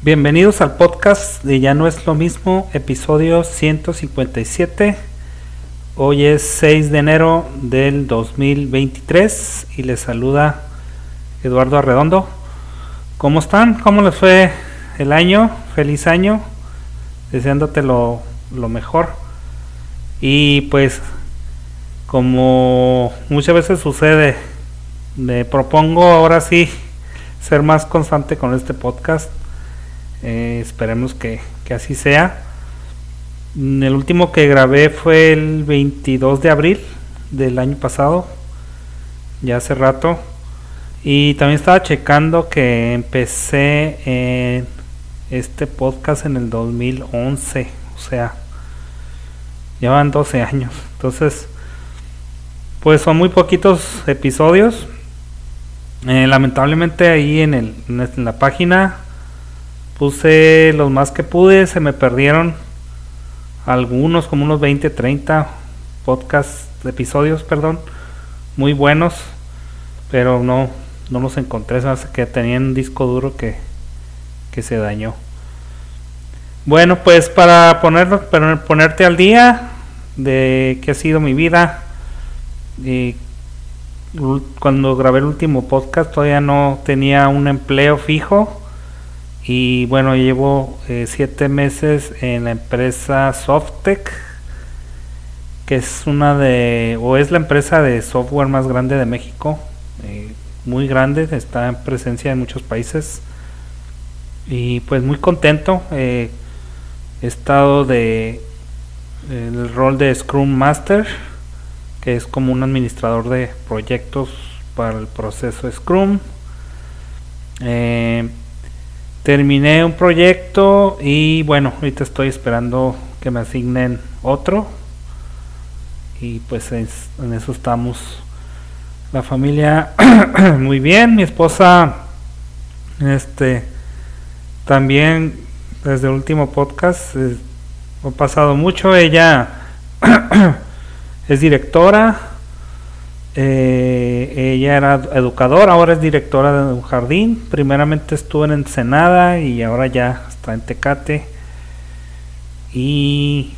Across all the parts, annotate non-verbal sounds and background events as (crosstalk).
Bienvenidos al podcast de Ya no es lo mismo, episodio 157. Hoy es 6 de enero del 2023 y les saluda Eduardo Arredondo. ¿Cómo están? ¿Cómo les fue el año? Feliz año. Deseándote lo, lo mejor. Y pues como muchas veces sucede, me propongo ahora sí ser más constante con este podcast eh, esperemos que, así sea. Mm, el último que grabé fue el 22 de abril del año pasado, ya hace rato. Y también estaba checando que empecé en este podcast en el 2011, o sea, llevan 12 años. Entonces, pues son muy poquitos episodios. Eh, lamentablemente ahí en, el, en la página Puse los más que pude, se me perdieron algunos, como unos 20, 30 podcast episodios, perdón, muy buenos, pero no, no los encontré, se que tenían un disco duro que, que se dañó. Bueno, pues para, ponerlo, para ponerte al día de qué ha sido mi vida, y cuando grabé el último podcast todavía no tenía un empleo fijo y bueno, llevo eh, siete meses en la empresa Softec, que es una de, o es la empresa de software más grande de México, eh, muy grande, está en presencia en muchos países. Y pues muy contento, eh, he estado de el rol de Scrum Master, que es como un administrador de proyectos para el proceso Scrum. Terminé un proyecto y bueno, ahorita estoy esperando que me asignen otro. Y pues en eso estamos. La familia (clears throat) muy bien, mi esposa este también desde el último podcast ha pasado mucho, ella (clears throat) es directora eh, ella era educadora, ahora es directora de un jardín. Primeramente estuvo en Ensenada y ahora ya está en Tecate. Y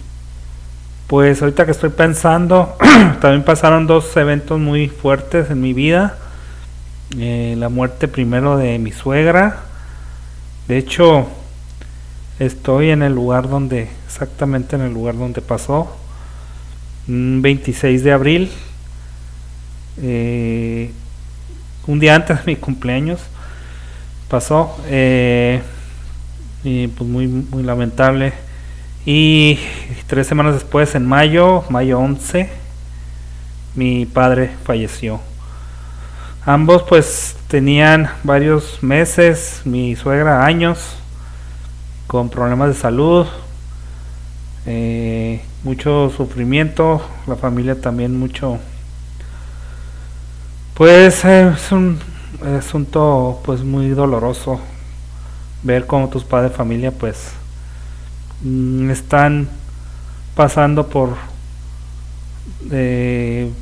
pues ahorita que estoy pensando, (clears throat) también pasaron dos eventos muy fuertes en mi vida. Eh, la muerte primero de mi suegra. De hecho, estoy en el lugar donde, exactamente en el lugar donde pasó. 26 de abril eh, un día antes de mi cumpleaños pasó eh, y pues muy lamentable. Y tres semanas después en mayo mayo 11 mi padre falleció. Ambos pues tenían varios meses mi suegra años con problemas de salud eh, mucho sufrimiento la familia también mucho pues es un asunto pues muy doloroso ver cómo tus padres de familia pues mm, están pasando por de,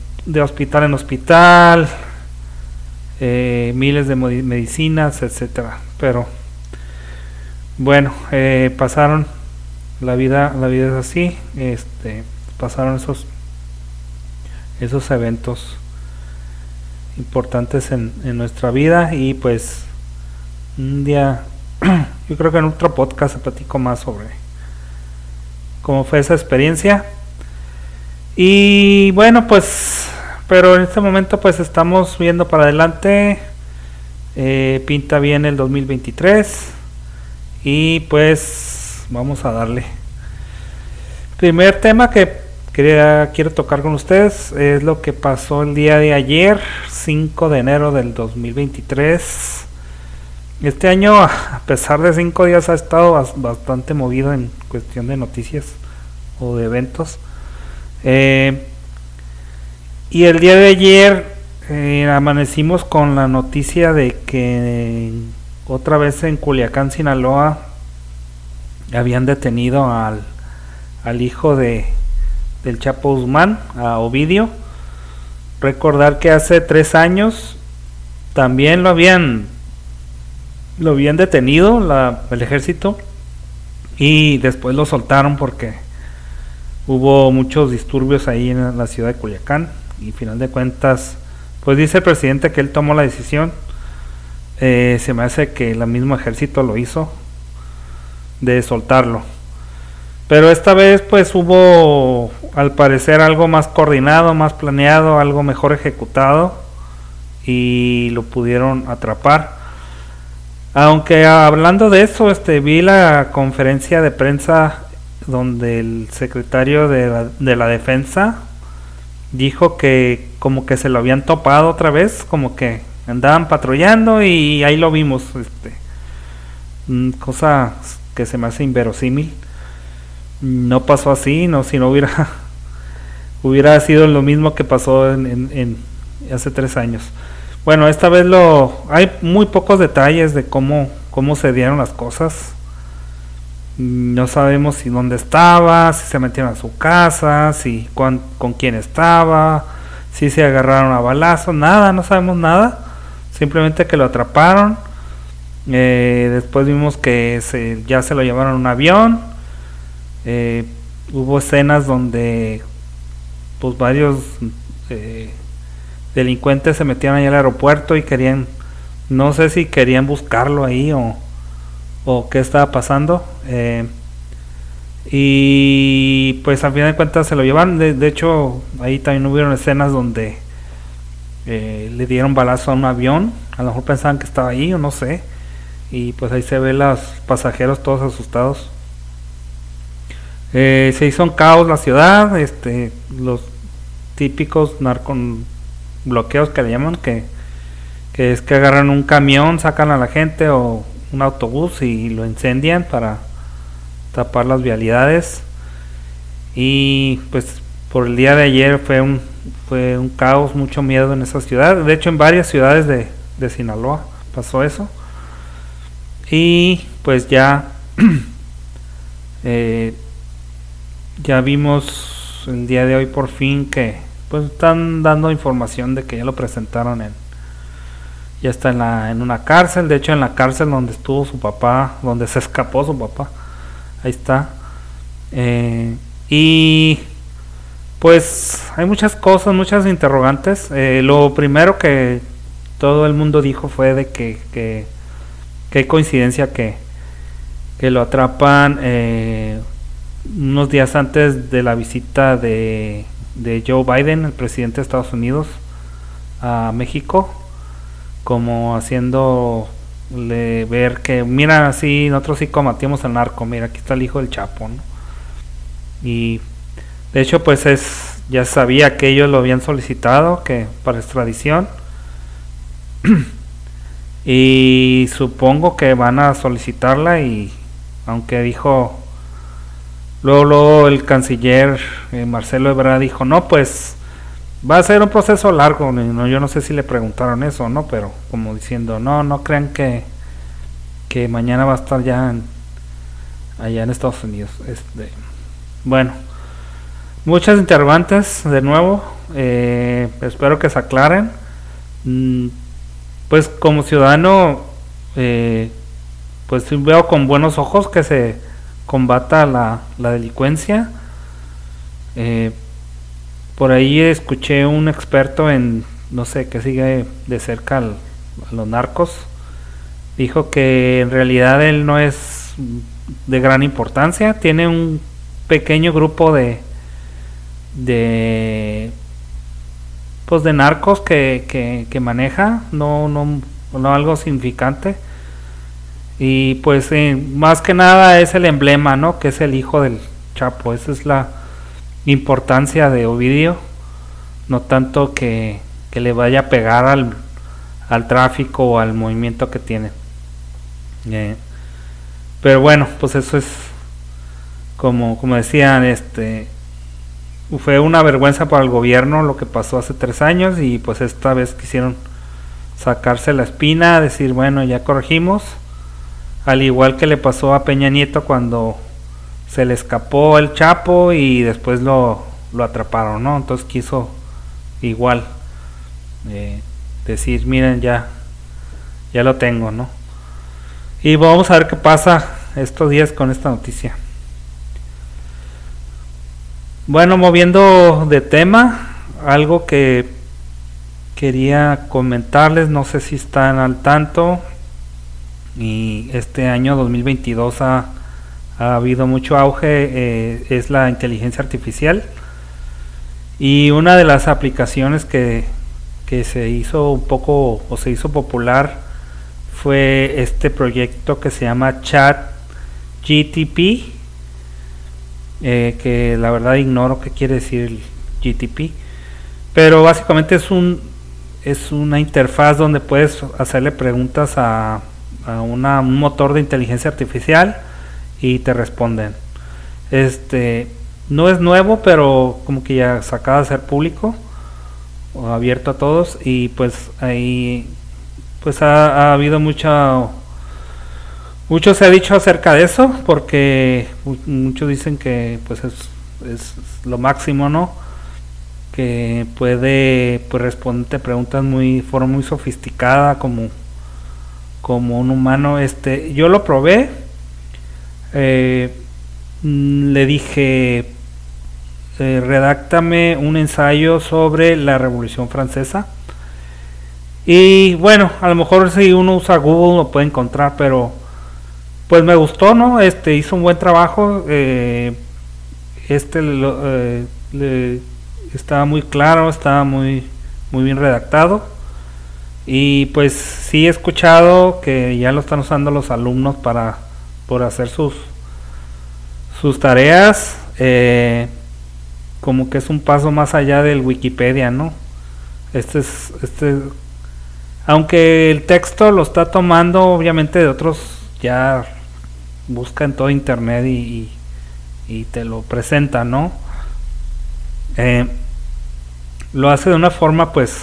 hospital en hospital eh, miles de medicinas etcétera. Pero bueno eh, pasaron la vida la vida es así este pasaron esos esos eventos importantes en, nuestra vida y pues un día, (clears throat) yo creo que en otro podcast se platico más sobre cómo fue esa experiencia. Y bueno, pues, pero en este momento pues estamos viendo para adelante, eh, pinta bien el 2023 y pues vamos a darle. Primer tema que quiero tocar con ustedes es lo que pasó el día de ayer, 5 de enero del 2023. Este año, (laughs) a pesar de cinco días, ha estado bastante movido en cuestión de noticias o de eventos. Eh, y el día de ayer eh, amanecimos con la noticia de que otra vez en Culiacán, Sinaloa, habían detenido al, al hijo de del Chapo Guzmán a Ovidio. Recordar que hace tres años también lo habían lo habían detenido la, el ejército y después lo soltaron porque hubo muchos disturbios ahí en la ciudad de Culiacán y final de cuentas pues dice el presidente que él tomó la decisión eh, se me hace que el mismo ejército lo hizo de soltarlo pero esta vez pues hubo al parecer algo más coordinado más planeado algo mejor ejecutado y lo pudieron atrapar aunque hablando de eso, este, vi la conferencia de prensa donde el secretario de la, de la defensa dijo que como que se lo habían topado otra vez, como que andaban patrullando y ahí lo vimos, este, mm, cosa que se me hace inverosímil. No pasó así, no, si no hubiera (laughs) hubiera sido lo mismo que pasó en, en hace tres años. Bueno, esta vez lo hay muy pocos detalles de cómo cómo se dieron las cosas. No sabemos si dónde estaba, si se metieron a su casa, si con, quién estaba, si se agarraron a balazo, nada, no sabemos nada. Simplemente que lo atraparon. Eh, después vimos que se, ya se lo llevaron en un avión. Eh, hubo escenas donde pues varios eh, delincuentes se metían ahí al aeropuerto y querían, no sé si querían buscarlo ahí o, qué estaba pasando. Eh, y pues al final de cuentas se lo llevan. De, hecho, ahí también hubieron escenas donde eh, le dieron balazo a un avión. A lo mejor pensaban que estaba ahí o no sé. Y pues ahí se ve los pasajeros todos asustados. Eh, se hizo un caos la ciudad. Este, los típicos narcos bloqueos que le llaman, que, es que agarran un camión, sacan a la gente o un autobús y lo incendian para tapar las vialidades. Y pues por el día de ayer fue un, fue un caos, mucho miedo en esa ciudad. De hecho en varias ciudades de, de Sinaloa pasó eso. Y pues ya, (clears throat) eh, ya vimos el día de hoy por fin que pues están dando información de que ya lo presentaron en ya está en la en una cárcel. De hecho en la cárcel donde estuvo su papá donde se escapó su papá. Ahí está. Eh, y pues hay muchas cosas muchas interrogantes. Eh, lo primero que todo el mundo dijo fue de que que, coincidencia que que lo atrapan eh, unos días antes de la visita de Joe Biden, el presidente de Estados Unidos, a México, como haciendo ver que, mira, así, nosotros sí combatimos al narco, mira, aquí está el hijo del Chapo, Y de hecho, pues es, ya sabía que ellos lo habían solicitado, que para extradición. (clears throat) y supongo que van a solicitarla y aunque dijo Luego, el canciller eh, Marcelo Ebrard dijo, no, pues va a ser un proceso largo. No, yo no sé si le preguntaron eso o no, pero como diciendo, no, no crean que, que mañana va a estar ya allá en Estados Unidos. Este, bueno, muchas interrogantes de nuevo. Eh, espero que se aclaren. Mm, pues como ciudadano, eh, pues veo con buenos ojos que se combata la, la delincuencia. Eh, por ahí escuché un experto en, no sé, que sigue de cerca a los narcos. Dijo que en realidad él no es de gran importancia, tiene un pequeño grupo de de pues de narcos que, que, que maneja, no, no, no algo significante y pues eh, más que nada es el emblema, ¿no? Que es el hijo del Chapo. Esa es la importancia de Ovidio. No tanto que, que le vaya a pegar al, al tráfico o al movimiento que tiene. Eh, pero bueno, pues eso es como, como decían, este fue una vergüenza para el gobierno lo que pasó hace tres años y pues esta vez quisieron sacarse la espina, decir bueno ya corregimos al igual que le pasó a Peña Nieto cuando se le escapó el Chapo y después lo, lo atraparon, ¿no? Entonces quiso igual eh, decir, miren, ya, ya lo tengo, ¿no? Y vamos a ver qué pasa estos días con esta noticia. Bueno, moviendo de tema, algo que quería comentarles, no sé si están al tanto, y este año 2022 ha, ha habido mucho auge, eh, es la inteligencia artificial. Y una de las aplicaciones que, que se hizo un poco o se hizo popular fue este proyecto que se llama Chat GTP, eh, que la verdad ignoro qué quiere decir GTP, pero básicamente es un es una interfaz donde puedes hacerle preguntas a, a una, un motor de inteligencia artificial y te responden. Este no es nuevo, pero como que ya sacado a ser público o abierto a todos y pues ahí pues ha, habido mucha mucho se ha dicho acerca de eso porque muchos dicen que pues es, es lo máximo no que puede pues responderte preguntas muy forma muy sofisticada como como un humano este yo lo probé eh, mm, le dije eh, redáctame un ensayo sobre la revolución francesa y bueno, a lo mejor si uno usa Google lo puede encontrar, pero pues me gustó, ¿no? Este hizo un buen trabajo. Eh, este eh, estaba muy claro, estaba muy, muy bien redactado. Y pues sí he escuchado que ya lo están usando los alumnos para por hacer sus sus tareas. Eh, como que es un paso más allá del Wikipedia, ¿no? Este es este aunque el texto lo está tomando obviamente de otros, ya busca en todo internet y, te lo presenta, ¿no? Eh, lo hace de una forma pues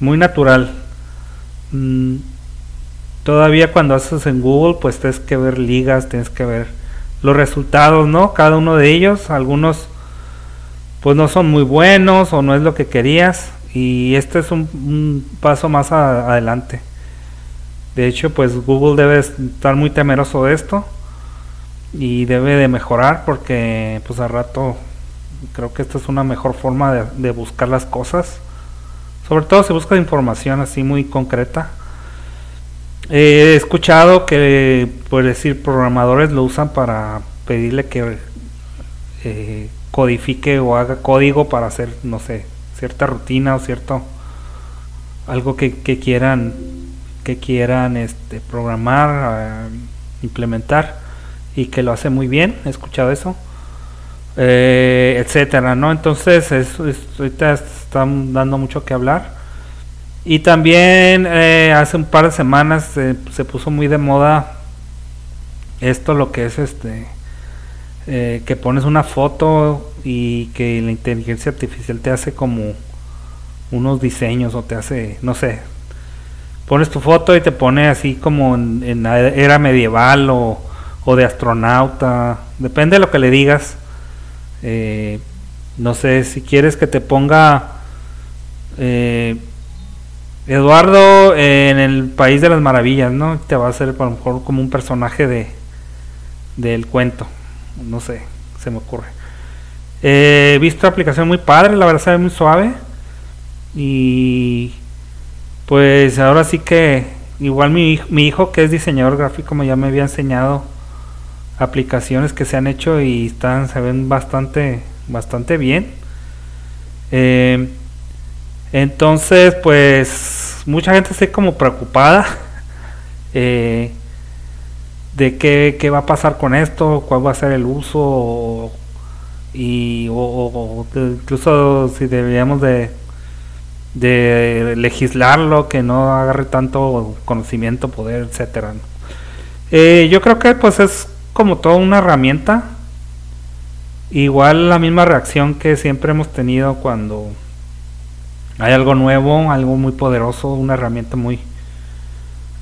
muy natural. Mm, todavía cuando haces en Google pues tienes que ver ligas, tienes que ver los resultados, ¿no? Cada uno de ellos, algunos pues no son muy buenos o no es lo que querías y este es un, paso más adelante. De hecho, pues Google debe estar muy temeroso de esto y debe de mejorar porque pues a rato creo que esta es una mejor forma de, buscar las cosas. Sobre todo si buscas información así muy concreta. he escuchado que, por decir, programadores lo usan para pedirle que eh, codifique o haga código para hacer, no sé, cierta rutina o cierto algo que, quieran que quieran este programar eh, implementar y que lo hace muy bien he escuchado eso eh, etcétera no entonces es, ahorita están dando mucho que hablar y también eh, hace un par de semanas se puso muy de moda esto lo que es este eh, que pones una foto y que la inteligencia artificial te hace como unos diseños o te hace, no sé, pones tu foto y te pone así como en, la era medieval o, de astronauta, depende de lo que le digas. Eh, no sé, si quieres que te ponga eh, Eduardo en el País de las Maravillas, ¿no? Te va a hacer a lo mejor como un personaje de del cuento no sé, se me ocurre. he visto aplicación muy padre, la verdad se ve muy suave. Y pues ahora sí que igual mi, mi hijo que es diseñador gráfico ya me había enseñado aplicaciones que se han hecho y están se ven bastante bastante bien. Eh, entonces pues mucha gente está como preocupada. (laughs) Eh, de qué, va a pasar con esto, cuál va a ser el uso y o, incluso si deberíamos de, de legislarlo que no agarre tanto conocimiento, poder, etcétera. Eh, yo creo que pues es como toda una herramienta. Igual la misma reacción que siempre hemos tenido cuando hay algo nuevo, algo muy poderoso, una herramienta muy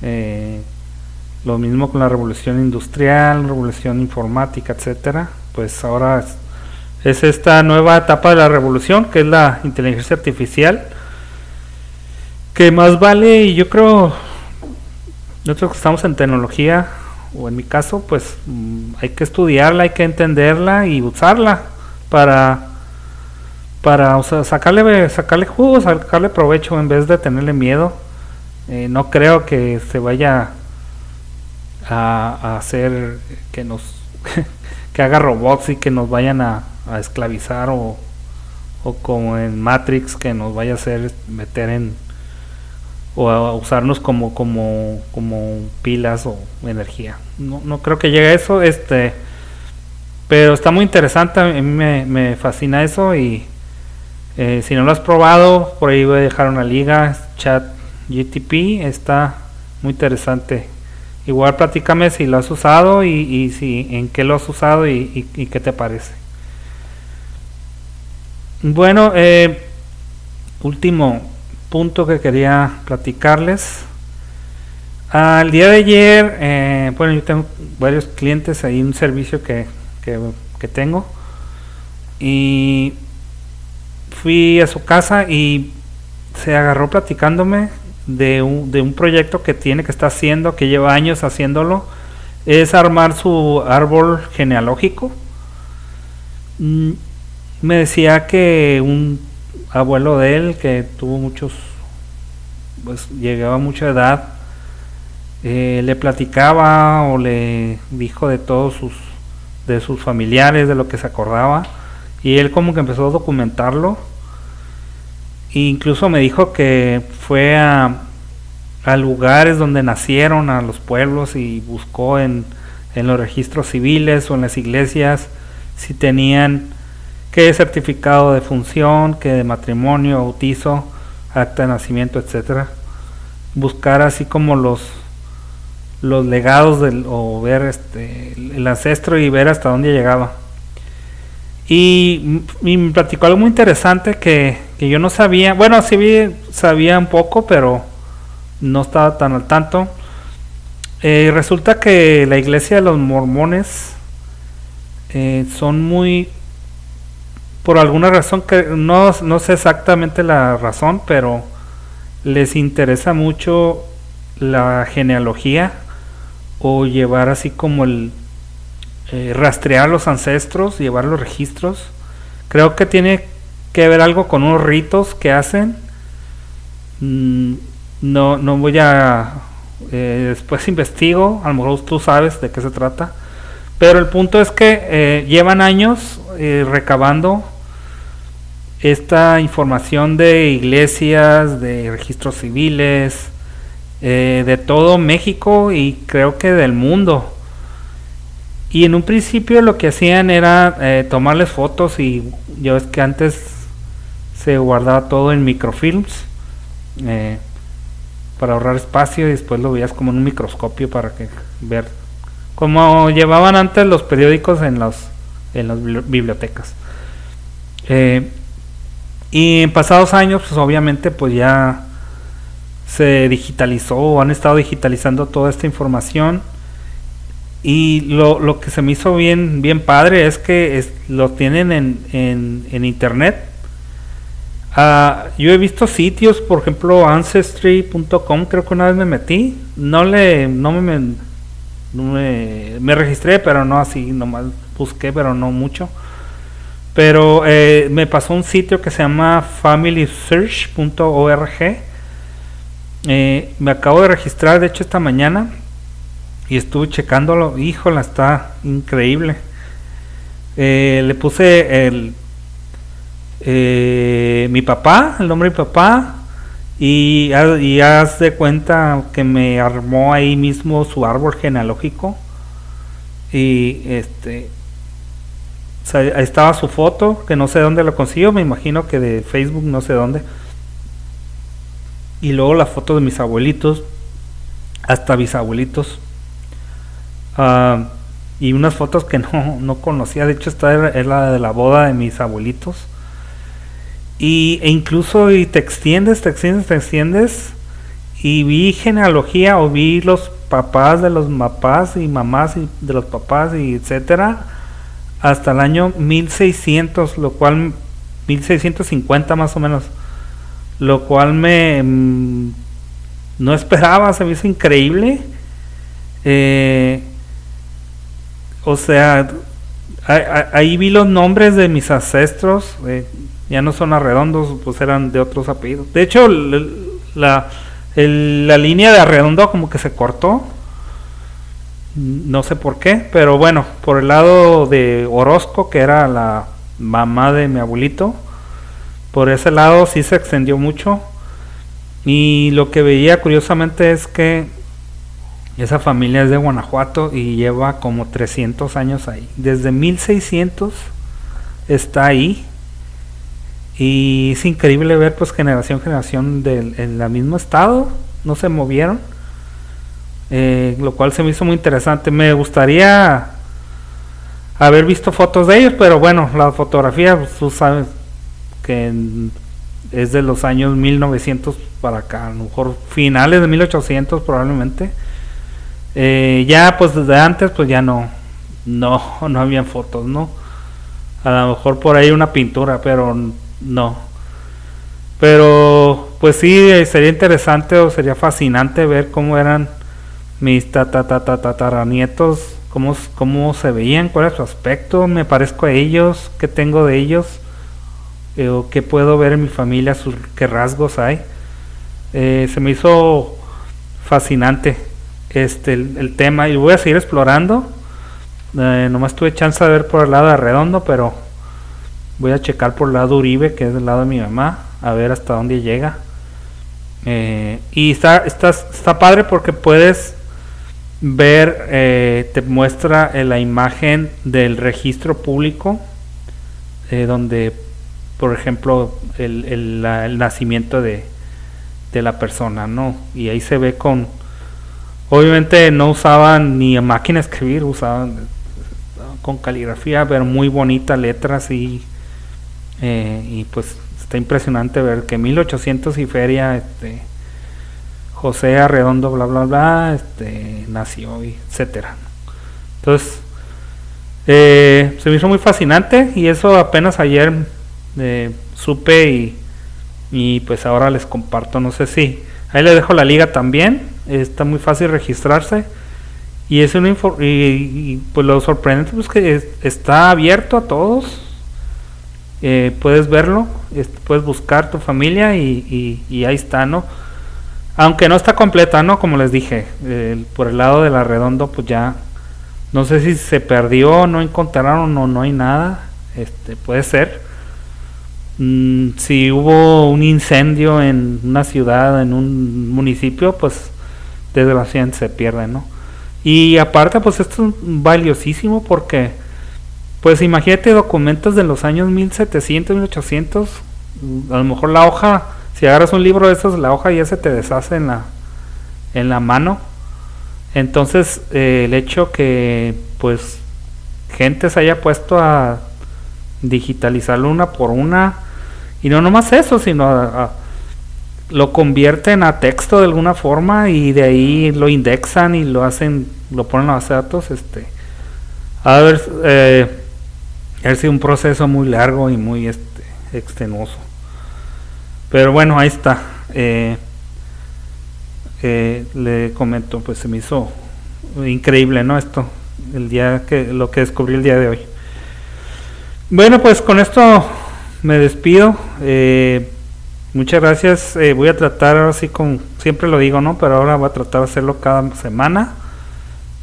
eh, lo mismo con la revolución industrial, revolución informática, etcétera. Pues ahora es, esta nueva etapa de la revolución, que es la inteligencia artificial, que más vale, y yo creo, nosotros que estamos en tecnología, o en mi caso, pues mm, hay que estudiarla, hay que entenderla y usarla para para sacarle sacarle jugo, sacarle provecho en vez de tenerle miedo. Eh, no creo que se vaya a, hacer que nos (laughs) que haga robots y que nos vayan a, a esclavizar o, o como en Matrix que nos vaya a hacer meter en o a usarnos como como como pilas o energía. No, no creo que llegue a eso este pero está muy interesante a mí me, me fascina eso y eh, si no lo has probado por ahí voy a dejar una liga chat GTP está muy interesante. Igual platícame si lo has usado y, y si en qué lo has usado y, qué te parece. Bueno eh, último punto que quería platicarles. Al día de ayer, eh, bueno, yo tengo varios clientes ahí, un servicio que, que, tengo. Y fui a su casa y se agarró platicándome de un, de un proyecto que tiene, que está haciendo, que lleva años haciéndolo. Es armar su árbol genealógico. Mm, me decía que un abuelo de él que tuvo muchos, pues llegaba a mucha edad, eh, le platicaba o le dijo de todos sus, de sus familiares, de lo que se acordaba, y él como que empezó a documentarlo, e incluso me dijo que fue a, a lugares donde nacieron, a los pueblos, y buscó en, en los registros civiles o en las iglesias si tenían que certificado de función, que de matrimonio, bautizo, acta de nacimiento, etcétera. Buscar así como los los legados o ver este el ancestro y ver hasta dónde llegaba. Y, me platicó algo muy interesante que, yo no sabía, bueno, sí sabía un poco, pero no estaba tan al tanto. Eh, resulta que la iglesia de los mormones eh, son muy por alguna razón que no, no sé exactamente la razón, pero les interesa mucho la genealogía o llevar así como el eh, rastrear los ancestros, llevar los registros. Creo que tiene que ver algo con unos ritos que hacen. Mm, no, no voy a eh, después (laughs) investigo, a lo mejor tú sabes de qué se trata. Pero el punto es que eh, llevan años recabando esta información de iglesias, de registros civiles, eh, de todo México y creo que del mundo. Y en un principio lo que hacían era eh, tomarles fotos y yo es que antes se guardaba todo en microfilms eh, para ahorrar espacio y después lo veías como en un microscopio para que ver como llevaban antes los periódicos en los en las bibliotecas. Y en pasados años, pues obviamente, pues ya se digitalizó han estado digitalizando toda esta información. Y lo, lo que se me hizo bien, bien padre es que lo tienen en, en, en internet. Uh, yo he visto sitios, por ejemplo, ancestry.com, creo que una vez me metí. No le, no me, me, me registré, pero no así, nomás busqué, pero no mucho. Pero eh, me pasó un sitio que se llama familysearch.org. Eh, me acabo de registrar, de hecho, esta mañana. Y estuve checándolo. Híjola, está increíble. Eh, le puse el mi papá, el nombre de mi papá. Y, y haz de cuenta que me armó ahí mismo su árbol genealógico. Y este ahí estaba su foto, que no sé dónde lo consiguió, me imagino que de Facebook, no sé dónde. Y luego la foto de mis abuelitos, hasta bisabuelitos. Uh, y unas fotos que no, no conocía, de hecho esta es la de la boda de mis abuelitos. Y, e incluso te extiendes, te extiendes, te extiendes. Y vi genealogía o vi los papás de los papás y mamás y de los papás y etcétera hasta el año 1600, lo cual 1650 más o menos, lo cual me mm, no esperaba, se me hizo increíble Eh, o sea, ahí vi los nombres de mis ancestros, eh, ya no son arredondos, pues eran de otros apellidos. De hecho, la, la línea de arredondo como que se cortó, no sé por qué, pero bueno, por el lado de Orozco, que era la mamá de mi abuelito, por ese lado sí se extendió mucho. Y lo que veía curiosamente es que esa familia es de Guanajuato y lleva como 300 años ahí. Desde 1600 está ahí. Y es increíble ver pues generación generación del en el mismo estado. No se movieron. Eh, lo cual se me hizo muy interesante. Me gustaría haber visto fotos de ellos, pero bueno, la fotografía, pues, tú sabes que es de los años 1900 para acá, a lo mejor finales de 1800 probablemente. Eh, ya pues desde antes pues ya no, no, (laughs) no habían fotos, ¿no? A lo mejor por ahí una pintura, pero no. Pero pues sí, sería interesante o sería fascinante ver cómo eran mis tataranietos, cómo, cómo se veían, cuál es su aspecto, me parezco a ellos, qué tengo de ellos, eh, o qué puedo ver en mi familia, sus, qué rasgos hay. Eh, se me hizo fascinante este el, tema y voy a seguir explorando. Eh, nomás tuve chance de ver por el lado de Redondo, pero voy a checar por el lado Uribe, que es del lado de mi mamá, a ver hasta dónde llega. Eh, y está, está, está padre porque puedes ver, eh, te muestra la imagen del registro público, donde, por ejemplo, el, el nacimiento de, de la persona, ¿no? Y ahí se ve con Obviamente no usaban ni máquina de escribir, usaban con caligrafía, pero muy bonita letras y, eh, y pues está impresionante ver que 1800 y feria, este, José Arredondo, bla, bla, bla, este, nació, y etcétera. Entonces, eh, se me hizo muy fascinante y eso apenas ayer eh, supe y, y pues ahora les comparto, no sé si, ahí les dejo la liga también está muy fácil registrarse y es una y, pues lo sorprendente es pues, que está abierto a todos eh, puedes verlo puedes buscar tu familia y, ahí está no aunque no está completa no como les dije por el lado de la redondo pues ya no sé si se perdió no encontraron o no hay nada. Este puede ser. Mm, si hubo un incendio en una ciudad en un municipio pues desgraciadamente se pierden, ¿no? Y aparte, pues esto es valiosísimo porque, pues imagínate documentos de los años 1700, 1800, a lo mejor la hoja, si agarras un libro de esos, la hoja ya se te deshace en la, en la mano. Entonces, eh, el hecho que, pues, gente se haya puesto a digitalizarlo una por una, y no nomás eso, sino lo convierten a texto de alguna forma y de ahí lo indexan y lo hacen, lo ponen a base de datos, este, a ver, eh, ha sido un proceso muy largo y muy este, extenuoso. Pero bueno, ahí está. Eh, eh, le comento, pues se me hizo increíble, ¿no? Esto, el día que lo que descubrí el día de hoy. Bueno, pues con esto me despido. Eh, Muchas gracias. Eh, voy a tratar así con, siempre lo digo, ¿no? Pero ahora voy a tratar de hacerlo cada semana.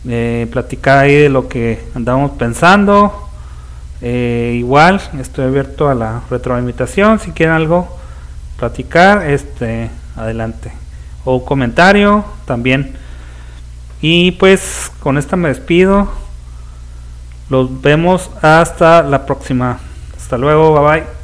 Eh, platicar ahí de lo que andamos pensando. Eh, igual, estoy abierto a la retroalimentación. Si quieren algo platicar, este, adelante. O comentario también. Y pues con esta me despido. Los vemos hasta la próxima. Hasta luego, bye bye.